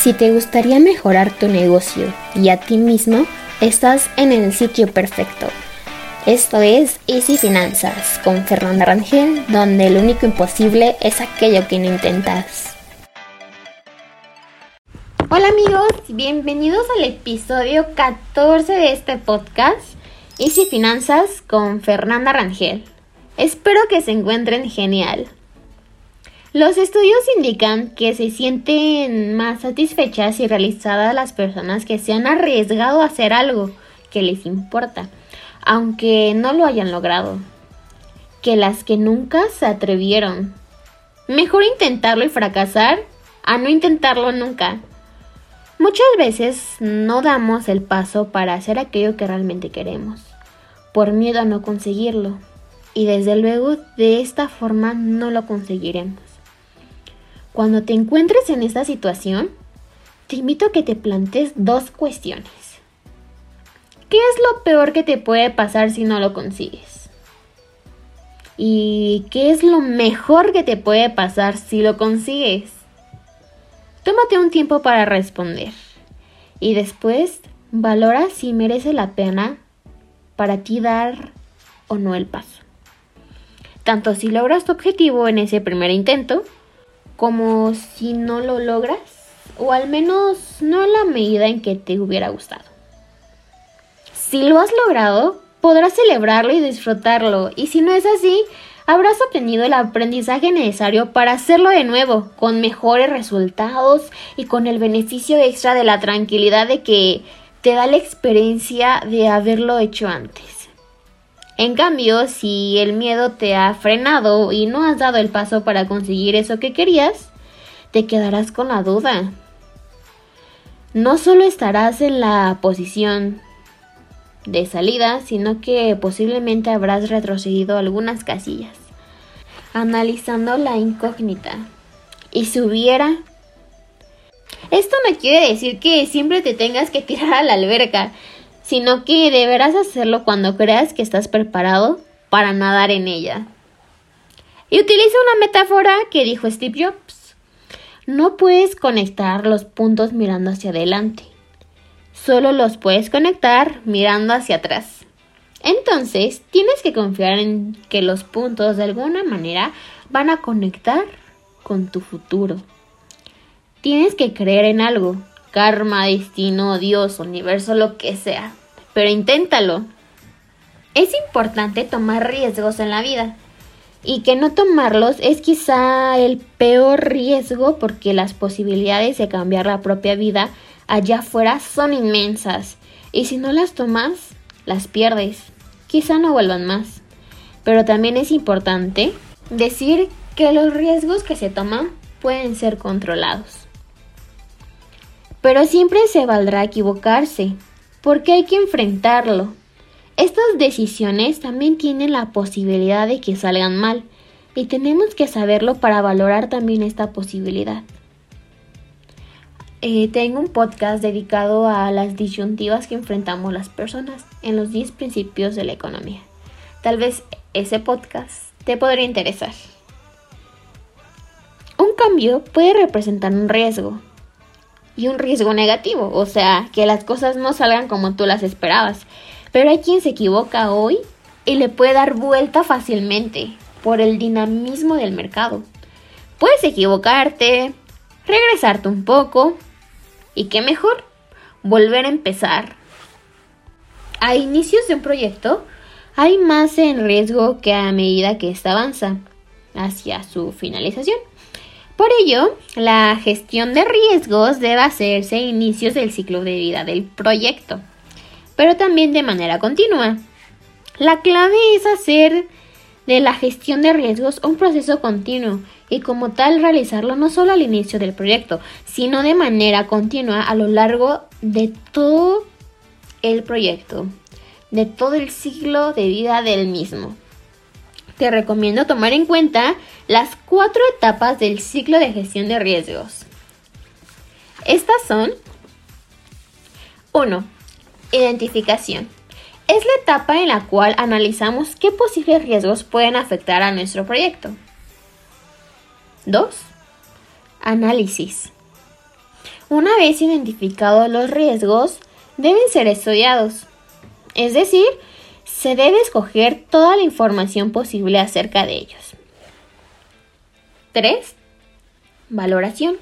Si te gustaría mejorar tu negocio y a ti mismo, estás en el sitio perfecto. Esto es Easy Finanzas con Fernanda Rangel, donde lo único imposible es aquello que no intentas. Hola amigos, bienvenidos al episodio 14 de este podcast Easy Finanzas con Fernanda Rangel. Espero que se encuentren genial. Los estudios indican que se sienten más satisfechas y realizadas las personas que se han arriesgado a hacer algo que les importa, aunque no lo hayan logrado, que las que nunca se atrevieron. Mejor intentarlo y fracasar a no intentarlo nunca. Muchas veces no damos el paso para hacer aquello que realmente queremos, por miedo a no conseguirlo, y desde luego de esta forma no lo conseguiremos. Cuando te encuentres en esta situación, te invito a que te plantes dos cuestiones. ¿Qué es lo peor que te puede pasar si no lo consigues? ¿Y qué es lo mejor que te puede pasar si lo consigues? Tómate un tiempo para responder y después valora si merece la pena para ti dar o no el paso. Tanto si logras tu objetivo en ese primer intento, como si no lo logras, o al menos no en la medida en que te hubiera gustado. Si lo has logrado, podrás celebrarlo y disfrutarlo, y si no es así, habrás obtenido el aprendizaje necesario para hacerlo de nuevo, con mejores resultados y con el beneficio extra de la tranquilidad de que te da la experiencia de haberlo hecho antes. En cambio, si el miedo te ha frenado y no has dado el paso para conseguir eso que querías, te quedarás con la duda. No solo estarás en la posición de salida, sino que posiblemente habrás retrocedido algunas casillas, analizando la incógnita. ¿Y si hubiera? Esto no quiere decir que siempre te tengas que tirar a la alberca, sino que deberás hacerlo cuando creas que estás preparado para nadar en ella. Y utiliza una metáfora que dijo Steve Jobs. No puedes conectar los puntos mirando hacia adelante. Solo los puedes conectar mirando hacia atrás. Entonces, tienes que confiar en que los puntos de alguna manera van a conectar con tu futuro. Tienes que creer en algo, karma, destino, Dios, universo, lo que sea. Pero inténtalo. Es importante tomar riesgos en la vida. Y que no tomarlos es quizá el peor riesgo porque las posibilidades de cambiar la propia vida allá afuera son inmensas. Y si no las tomas, las pierdes. Quizá no vuelvan más. Pero también es importante decir que los riesgos que se toman pueden ser controlados. Pero siempre se valdrá equivocarse, porque hay que enfrentarlo. Estas decisiones también tienen la posibilidad de que salgan mal, y tenemos que saberlo para valorar también esta posibilidad. Eh, tengo un podcast dedicado a las disyuntivas que enfrentamos las personas en los 10 principios de la economía. Tal vez ese podcast te podría interesar. Un cambio puede representar un riesgo, y un riesgo negativo, o sea, que las cosas no salgan como tú las esperabas. Pero hay quien se equivoca hoy y le puede dar vuelta fácilmente por el dinamismo del mercado. Puedes equivocarte, regresarte un poco y qué mejor, volver a empezar. A inicios de un proyecto hay más en riesgo que a medida que ésta avanza hacia su finalización. Por ello, la gestión de riesgos debe hacerse a inicios del ciclo de vida del proyecto, pero también de manera continua. La clave es hacer de la gestión de riesgos un proceso continuo y como tal realizarlo no solo al inicio del proyecto, sino de manera continua a lo largo de todo el proyecto, de todo el ciclo de vida del mismo te recomiendo tomar en cuenta las cuatro etapas del ciclo de gestión de riesgos. Estas son 1. Identificación. Es la etapa en la cual analizamos qué posibles riesgos pueden afectar a nuestro proyecto. 2. Análisis. Una vez identificados los riesgos, deben ser estudiados. Es decir, se debe escoger toda la información posible acerca de ellos. 3. Valoración.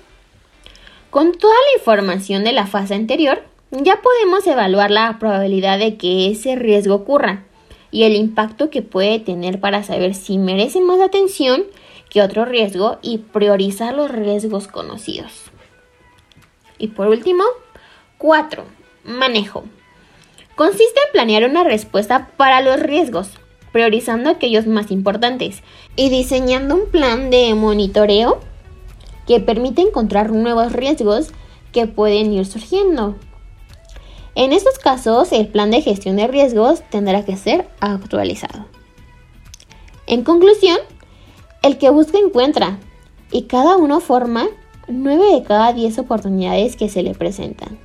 Con toda la información de la fase anterior, ya podemos evaluar la probabilidad de que ese riesgo ocurra y el impacto que puede tener para saber si merece más atención que otro riesgo y priorizar los riesgos conocidos. Y por último, 4. Manejo. Consiste en planear una respuesta para los riesgos, priorizando aquellos más importantes y diseñando un plan de monitoreo que permite encontrar nuevos riesgos que pueden ir surgiendo. En estos casos, el plan de gestión de riesgos tendrá que ser actualizado. En conclusión, el que busca encuentra y cada uno forma 9 de cada 10 oportunidades que se le presentan.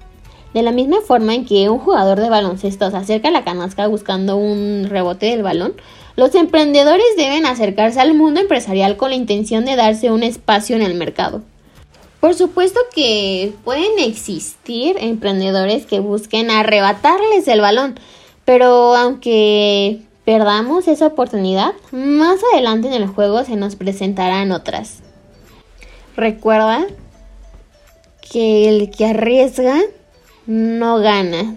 De la misma forma en que un jugador de baloncesto se acerca a la canasca buscando un rebote del balón, los emprendedores deben acercarse al mundo empresarial con la intención de darse un espacio en el mercado. Por supuesto que pueden existir emprendedores que busquen arrebatarles el balón, pero aunque perdamos esa oportunidad, más adelante en el juego se nos presentarán otras. Recuerda que el que arriesga no gana.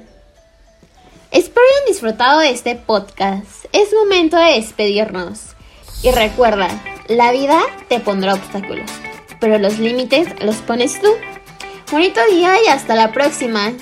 Espero hayan disfrutado de este podcast. Es momento de despedirnos. Y recuerda, la vida te pondrá obstáculos pero los límites los pones tú. Bonito día y hasta la próxima.